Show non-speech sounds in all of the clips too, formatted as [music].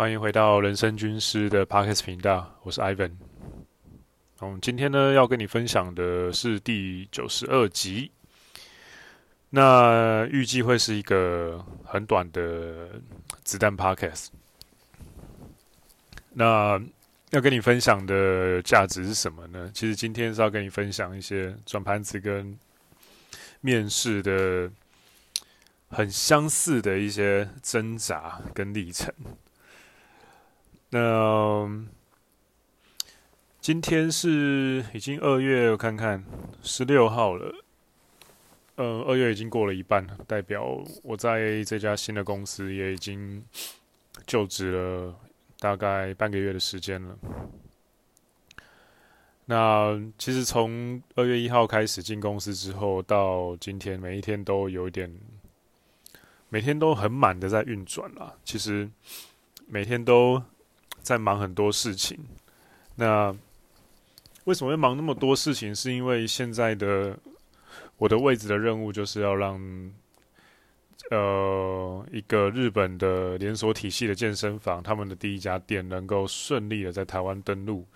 欢迎回到人生军师的 Podcast 频道，我是 Ivan。嗯，今天呢要跟你分享的是第九十二集。那预计会是一个很短的子弹 Podcast。那要跟你分享的价值是什么呢？其实今天是要跟你分享一些转盘子跟面试的很相似的一些挣扎跟历程。那今天是已经二月，我看看十六号了。呃，二月已经过了一半了，代表我在这家新的公司也已经就职了大概半个月的时间了。那其实从二月一号开始进公司之后，到今天每一天都有点，每天都很满的在运转啦。其实每天都。在忙很多事情，那为什么会忙那么多事情？是因为现在的我的位置的任务就是要让呃一个日本的连锁体系的健身房，他们的第一家店能够顺利的在台湾登陆。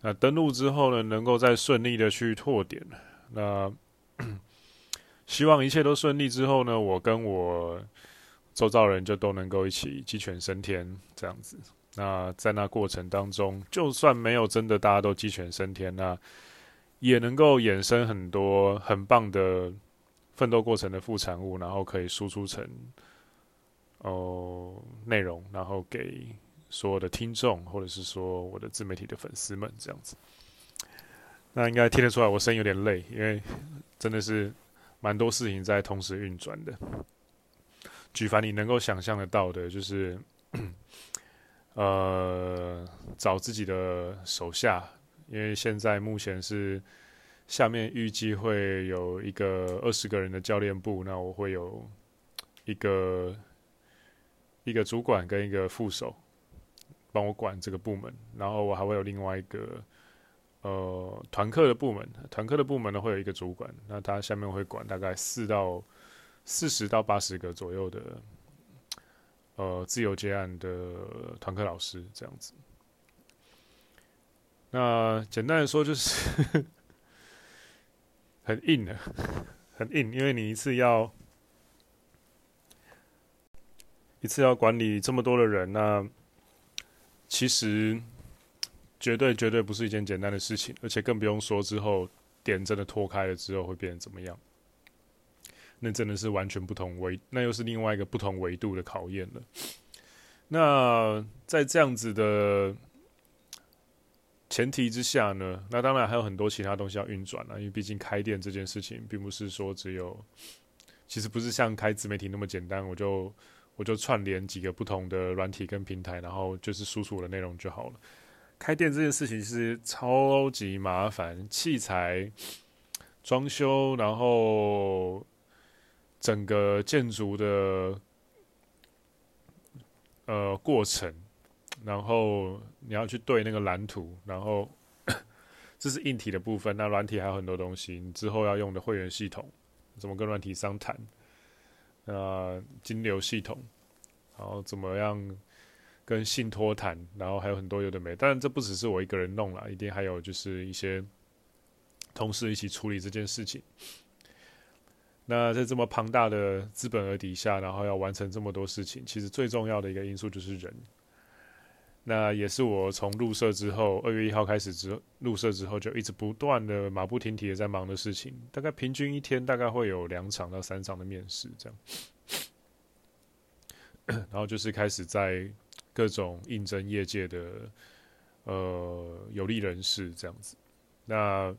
那登陆之后呢，能够再顺利的去拓点。那 [clears throat] 希望一切都顺利之后呢，我跟我周遭人就都能够一起鸡犬升天，这样子。那在那过程当中，就算没有真的大家都鸡犬升天，那也能够衍生很多很棒的奋斗过程的副产物，然后可以输出成哦内容，然后给所有的听众或者是说我的自媒体的粉丝们这样子。那应该听得出来我声音有点累，因为真的是蛮多事情在同时运转的。举凡你能够想象得到的，就是。呃，找自己的手下，因为现在目前是下面预计会有一个二十个人的教练部，那我会有一个一个主管跟一个副手帮我管这个部门，然后我还会有另外一个呃团课的部门，团课的部门呢会有一个主管，那他下面会管大概四到四十到八十个左右的。呃，自由接案的团课老师这样子。那简单的说就是很硬的，很硬，因为你一次要一次要管理这么多的人，那其实绝对绝对不是一件简单的事情，而且更不用说之后点真的脱开了之后会变成怎么样。那真的是完全不同维，那又是另外一个不同维度的考验了。那在这样子的前提之下呢，那当然还有很多其他东西要运转了，因为毕竟开店这件事情，并不是说只有，其实不是像开自媒体那么简单，我就我就串联几个不同的软体跟平台，然后就是输出我的内容就好了。开店这件事情是超级麻烦，器材、装修，然后。整个建筑的呃过程，然后你要去对那个蓝图，然后 [coughs] 这是硬体的部分。那软体还有很多东西，你之后要用的会员系统，怎么跟软体商谈？呃，金流系统，然后怎么样跟信托谈？然后还有很多有的没。当然这不只是我一个人弄了，一定还有就是一些同事一起处理这件事情。那在这么庞大的资本额底下，然后要完成这么多事情，其实最重要的一个因素就是人。那也是我从入社之后，二月一号开始之入社之后，就一直不断的马不停蹄的在忙的事情。大概平均一天大概会有两场到三场的面试这样，[coughs] 然后就是开始在各种应征业界的呃有利人士这样子。那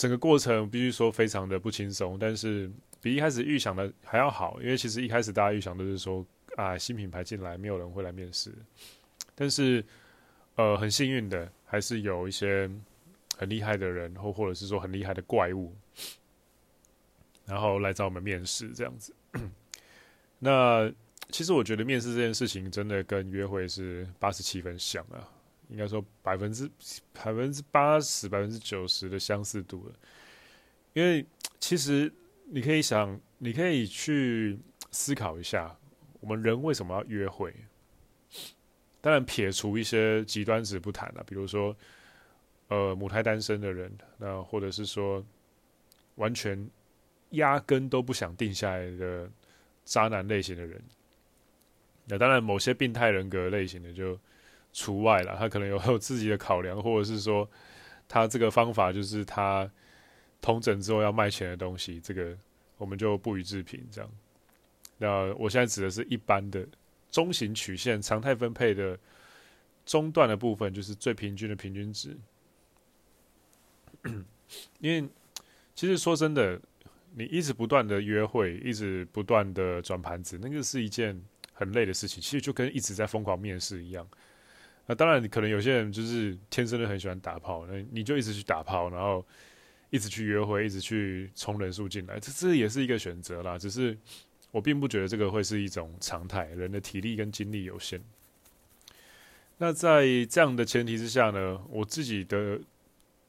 整个过程必须说非常的不轻松，但是比一开始预想的还要好，因为其实一开始大家预想的是说啊，新品牌进来没有人会来面试，但是呃很幸运的还是有一些很厉害的人或或者是说很厉害的怪物，然后来找我们面试这样子。[coughs] 那其实我觉得面试这件事情真的跟约会是八十七分像啊。应该说百分之百分之八十百分之九十的相似度了，因为其实你可以想，你可以去思考一下，我们人为什么要约会？当然撇除一些极端值不谈了，比如说呃母胎单身的人，那或者是说完全压根都不想定下来的渣男类型的人。那当然，某些病态人格类型的就除外了。他可能有 [laughs] 有自己的考量，或者是说，他这个方法就是他通整之后要卖钱的东西，这个我们就不予置评。这样，那我现在指的是一般的中型曲线常态分配的中段的部分，就是最平均的平均值。[coughs] 因为其实说真的，你一直不断的约会，一直不断的转盘子，那个是一件。很累的事情，其实就跟一直在疯狂面试一样。那当然，可能有些人就是天生的很喜欢打炮，那你就一直去打炮，然后一直去约会，一直去冲人数进来，这这也是一个选择啦。只是我并不觉得这个会是一种常态，人的体力跟精力有限。那在这样的前提之下呢，我自己的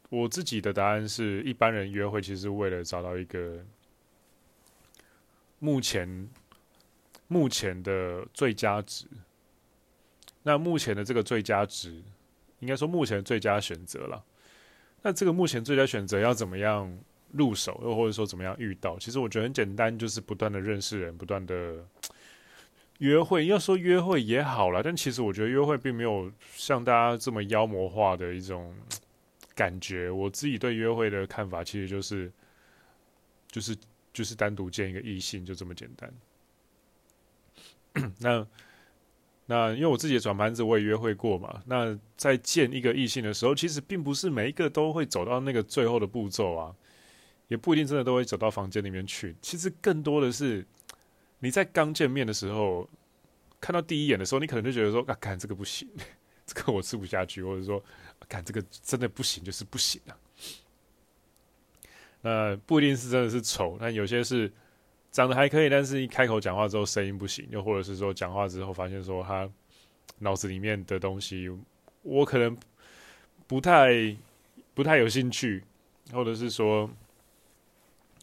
我自己的答案是，一般人约会其实为了找到一个目前。目前的最佳值，那目前的这个最佳值，应该说目前最佳选择了。那这个目前最佳选择要怎么样入手，又或者说怎么样遇到？其实我觉得很简单，就是不断的认识人，不断的约会。要说约会也好啦，但其实我觉得约会并没有像大家这么妖魔化的一种感觉。我自己对约会的看法，其实就是，就是就是单独见一个异性，就这么简单。[coughs] 那那，因为我自己的转盘子，我也约会过嘛。那在见一个异性的时候，其实并不是每一个都会走到那个最后的步骤啊，也不一定真的都会走到房间里面去。其实更多的是你在刚见面的时候，看到第一眼的时候，你可能就觉得说：“啊，干这个不行，[laughs] 这个我吃不下去。”或者说：“干这个真的不行，就是不行啊。”那不一定是真的是丑，但有些是。长得还可以，但是一开口讲话之后声音不行，又或者是说讲话之后发现说他脑子里面的东西，我可能不太不太有兴趣，或者是说，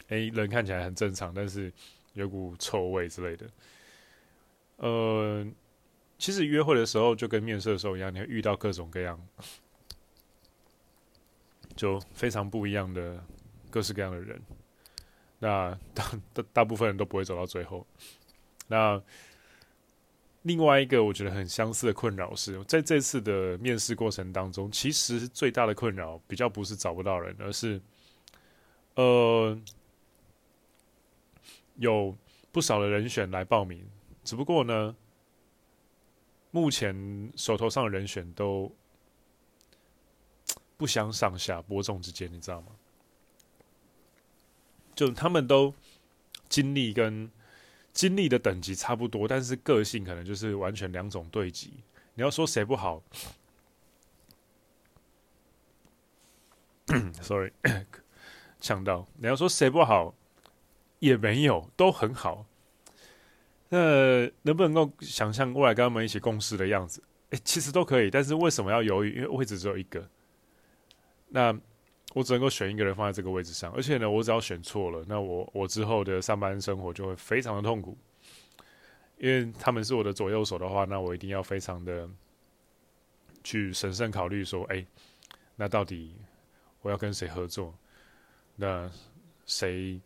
哎，人看起来很正常，但是有股臭味之类的。呃，其实约会的时候就跟面试的时候一样，你会遇到各种各样，就非常不一样的各式各样的人。那大大大部分人都不会走到最后。那另外一个我觉得很相似的困扰是，在这次的面试过程当中，其实最大的困扰比较不是找不到人，而是呃有不少的人选来报名，只不过呢，目前手头上的人选都不相上下，伯仲之间，你知道吗？就他们都经历跟经历的等级差不多，但是个性可能就是完全两种对极。你要说谁不好？[coughs] Sorry，呛到。你要说谁不好，也没有，都很好。那能不能够想象过来跟他们一起共事的样子？哎，其实都可以，但是为什么要犹豫？因为位置只有一个。那。我只能够选一个人放在这个位置上，而且呢，我只要选错了，那我我之后的上班生活就会非常的痛苦，因为他们是我的左右手的话，那我一定要非常的去审慎考虑说，哎，那到底我要跟谁合作？那谁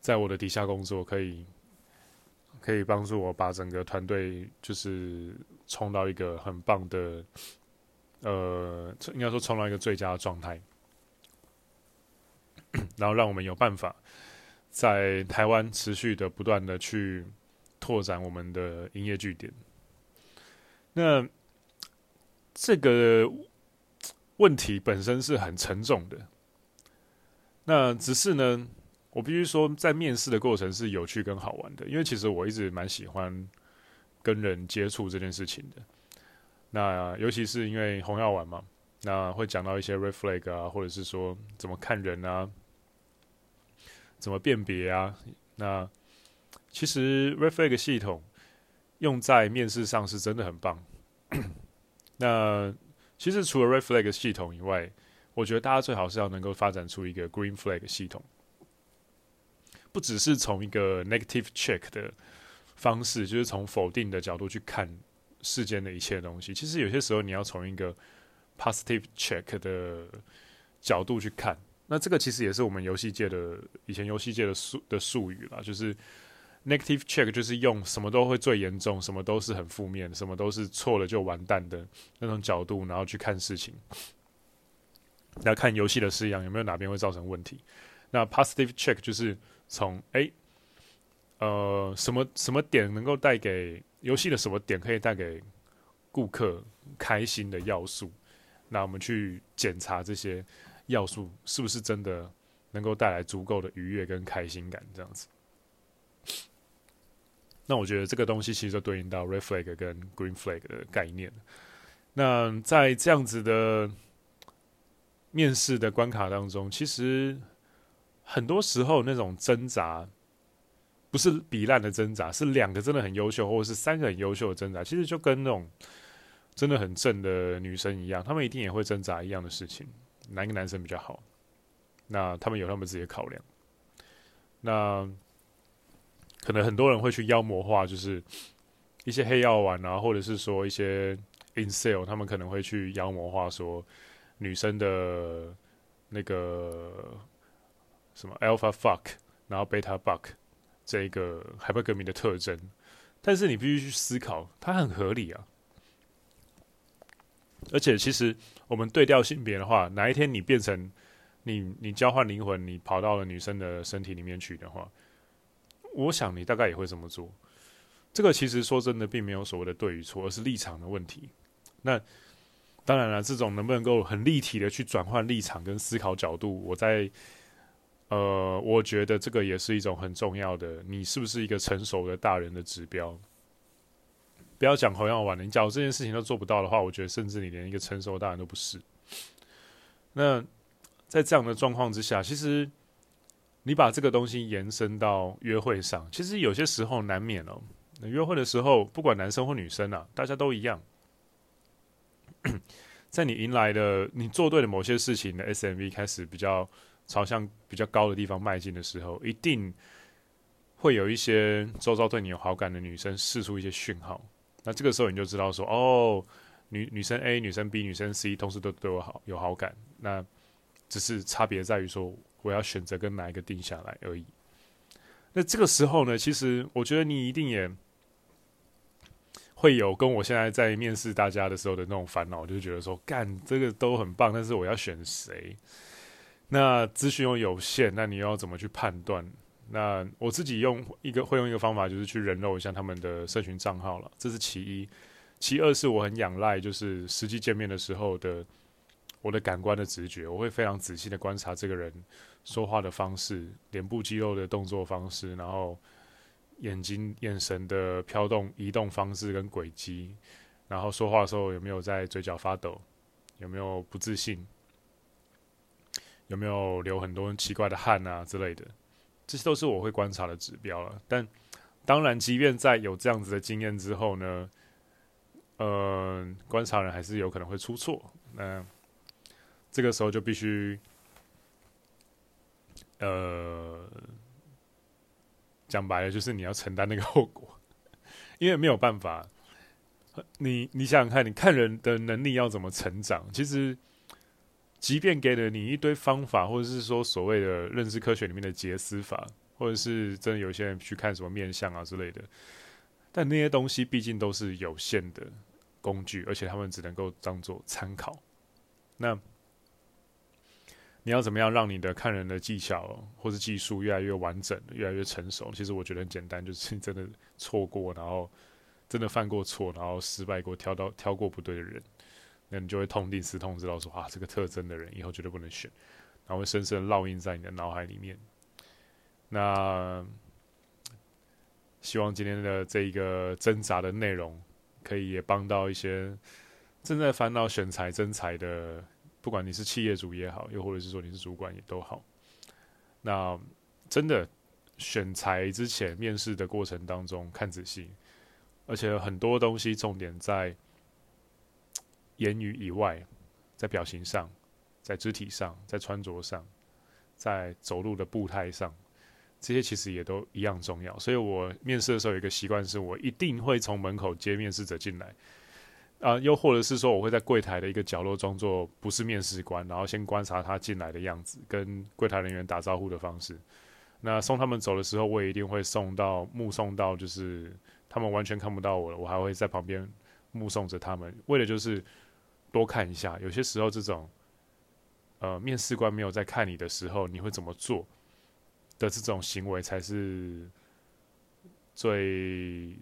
在我的底下工作，可以可以帮助我把整个团队就是冲到一个很棒的，呃，应该说冲到一个最佳的状态。然后让我们有办法在台湾持续的不断的去拓展我们的营业据点。那这个问题本身是很沉重的。那只是呢，我必须说，在面试的过程是有趣跟好玩的，因为其实我一直蛮喜欢跟人接触这件事情的。那尤其是因为红药丸嘛。那会讲到一些 red flag 啊，或者是说怎么看人啊，怎么辨别啊？那其实 red flag 系统用在面试上是真的很棒。那其实除了 red flag 系统以外，我觉得大家最好是要能够发展出一个 green flag 系统，不只是从一个 negative check 的方式，就是从否定的角度去看世间的一切东西。其实有些时候你要从一个 positive check 的角度去看，那这个其实也是我们游戏界的以前游戏界的术的术语啦，就是 negative check 就是用什么都会最严重，什么都是很负面，什么都是错了就完蛋的那种角度，然后去看事情。来看游戏的式样有没有哪边会造成问题？那 positive check 就是从诶，呃，什么什么点能够带给游戏的什么点可以带给顾客开心的要素？那我们去检查这些要素是不是真的能够带来足够的愉悦跟开心感？这样子。那我觉得这个东西其实就对应到 reflag 跟 green flag 的概念。那在这样子的。面试的关卡当中，其实很多时候那种挣扎，不是比烂的挣扎，是两个真的很优秀，或者是三个很优秀的挣扎。其实就跟那种真的很正的女生一样，她们一定也会挣扎一样的事情。哪个男生比较好？那他们有他们自己的考量。那可能很多人会去妖魔化，就是一些黑药丸啊，或者是说一些 in sale，他们可能会去妖魔化说。女生的那个什么 alpha fuck，然后 beta buck 这一个海派革命的特征，但是你必须去思考，它很合理啊。而且其实我们对调性别的话，哪一天你变成你你交换灵魂，你跑到了女生的身体里面去的话，我想你大概也会这么做。这个其实说真的，并没有所谓的对与错，而是立场的问题。那。当然了，这种能不能够很立体的去转换立场跟思考角度，我在呃，我觉得这个也是一种很重要的，你是不是一个成熟的大人的指标？不要讲红药丸了，你假如这件事情都做不到的话，我觉得甚至你连一个成熟的大人都不是。那在这样的状况之下，其实你把这个东西延伸到约会上，其实有些时候难免哦。约会的时候，不管男生或女生啊，大家都一样。[clears throat] 在你迎来的你做对的某些事情的 SMV 开始比较朝向比较高的地方迈进的时候，一定会有一些周遭对你有好感的女生释出一些讯号。那这个时候你就知道说，哦，女女生 A、女生 B、女生 C 同时都对我好有好感，那只是差别在于说我要选择跟哪一个定下来而已。那这个时候呢，其实我觉得你一定也。会有跟我现在在面试大家的时候的那种烦恼，就是觉得说，干这个都很棒，但是我要选谁？那资讯又有限，那你又要怎么去判断？那我自己用一个会用一个方法，就是去人肉一下他们的社群账号了，这是其一。其二是我很仰赖，就是实际见面的时候的我的感官的直觉，我会非常仔细的观察这个人说话的方式、脸部肌肉的动作方式，然后。眼睛、眼神的飘动、移动方式跟轨迹，然后说话的时候有没有在嘴角发抖，有没有不自信，有没有流很多奇怪的汗啊之类的，这些都是我会观察的指标了。但当然，即便在有这样子的经验之后呢，呃，观察人还是有可能会出错。那这个时候就必须，呃。讲白了，就是你要承担那个后果，[laughs] 因为没有办法。你你想想看，你看人的能力要怎么成长？其实，即便给了你一堆方法，或者是说所谓的认知科学里面的捷思法，或者是真的有些人去看什么面相啊之类的，但那些东西毕竟都是有限的工具，而且他们只能够当做参考。那。你要怎么样让你的看人的技巧或是技术越来越完整、越来越成熟？其实我觉得很简单，就是真的错过，然后真的犯过错，然后失败过，挑到挑过不对的人，那你就会痛定思痛，知道说啊，这个特征的人以后绝对不能选，然后会深深烙印在你的脑海里面。那希望今天的这个挣扎的内容，可以也帮到一些正在烦恼选才征才的。不管你是企业主也好，又或者是说你是主管也都好，那真的选才之前面试的过程当中看仔细，而且很多东西重点在言语以外，在表情上，在肢体上，在穿着上，在走路的步态上，这些其实也都一样重要。所以我面试的时候有一个习惯，是我一定会从门口接面试者进来。啊，又或者是说，我会在柜台的一个角落装作不是面试官，然后先观察他进来的样子，跟柜台人员打招呼的方式。那送他们走的时候，我也一定会送到目送到，就是他们完全看不到我了，我还会在旁边目送着他们，为了就是多看一下。有些时候，这种呃面试官没有在看你的时候，你会怎么做的这种行为，才是最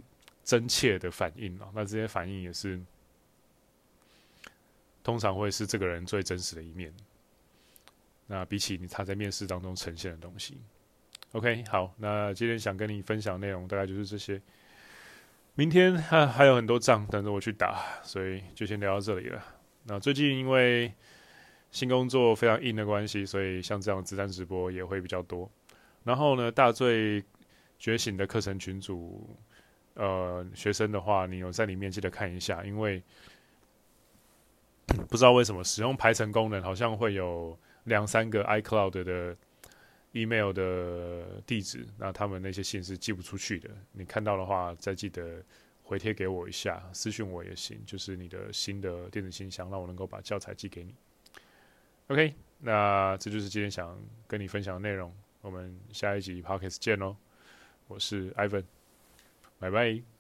真切的反应啊。那这些反应也是。通常会是这个人最真实的一面。那比起你他在面试当中呈现的东西，OK，好，那今天想跟你分享内容大概就是这些。明天还还有很多仗等着我去打，所以就先聊到这里了。那最近因为新工作非常硬的关系，所以像这样子弹直播也会比较多。然后呢，大醉觉醒的课程群组，呃，学生的话，你有在里面记得看一下，因为。不知道为什么使用排程功能，好像会有两三个 iCloud 的 email 的地址，那他们那些信是寄不出去的。你看到的话，再记得回贴给我一下，私讯我也行，就是你的新的电子信箱，让我能够把教材寄给你。OK，那这就是今天想跟你分享的内容。我们下一集 Podcast 见喽，我是 Ivan，拜拜。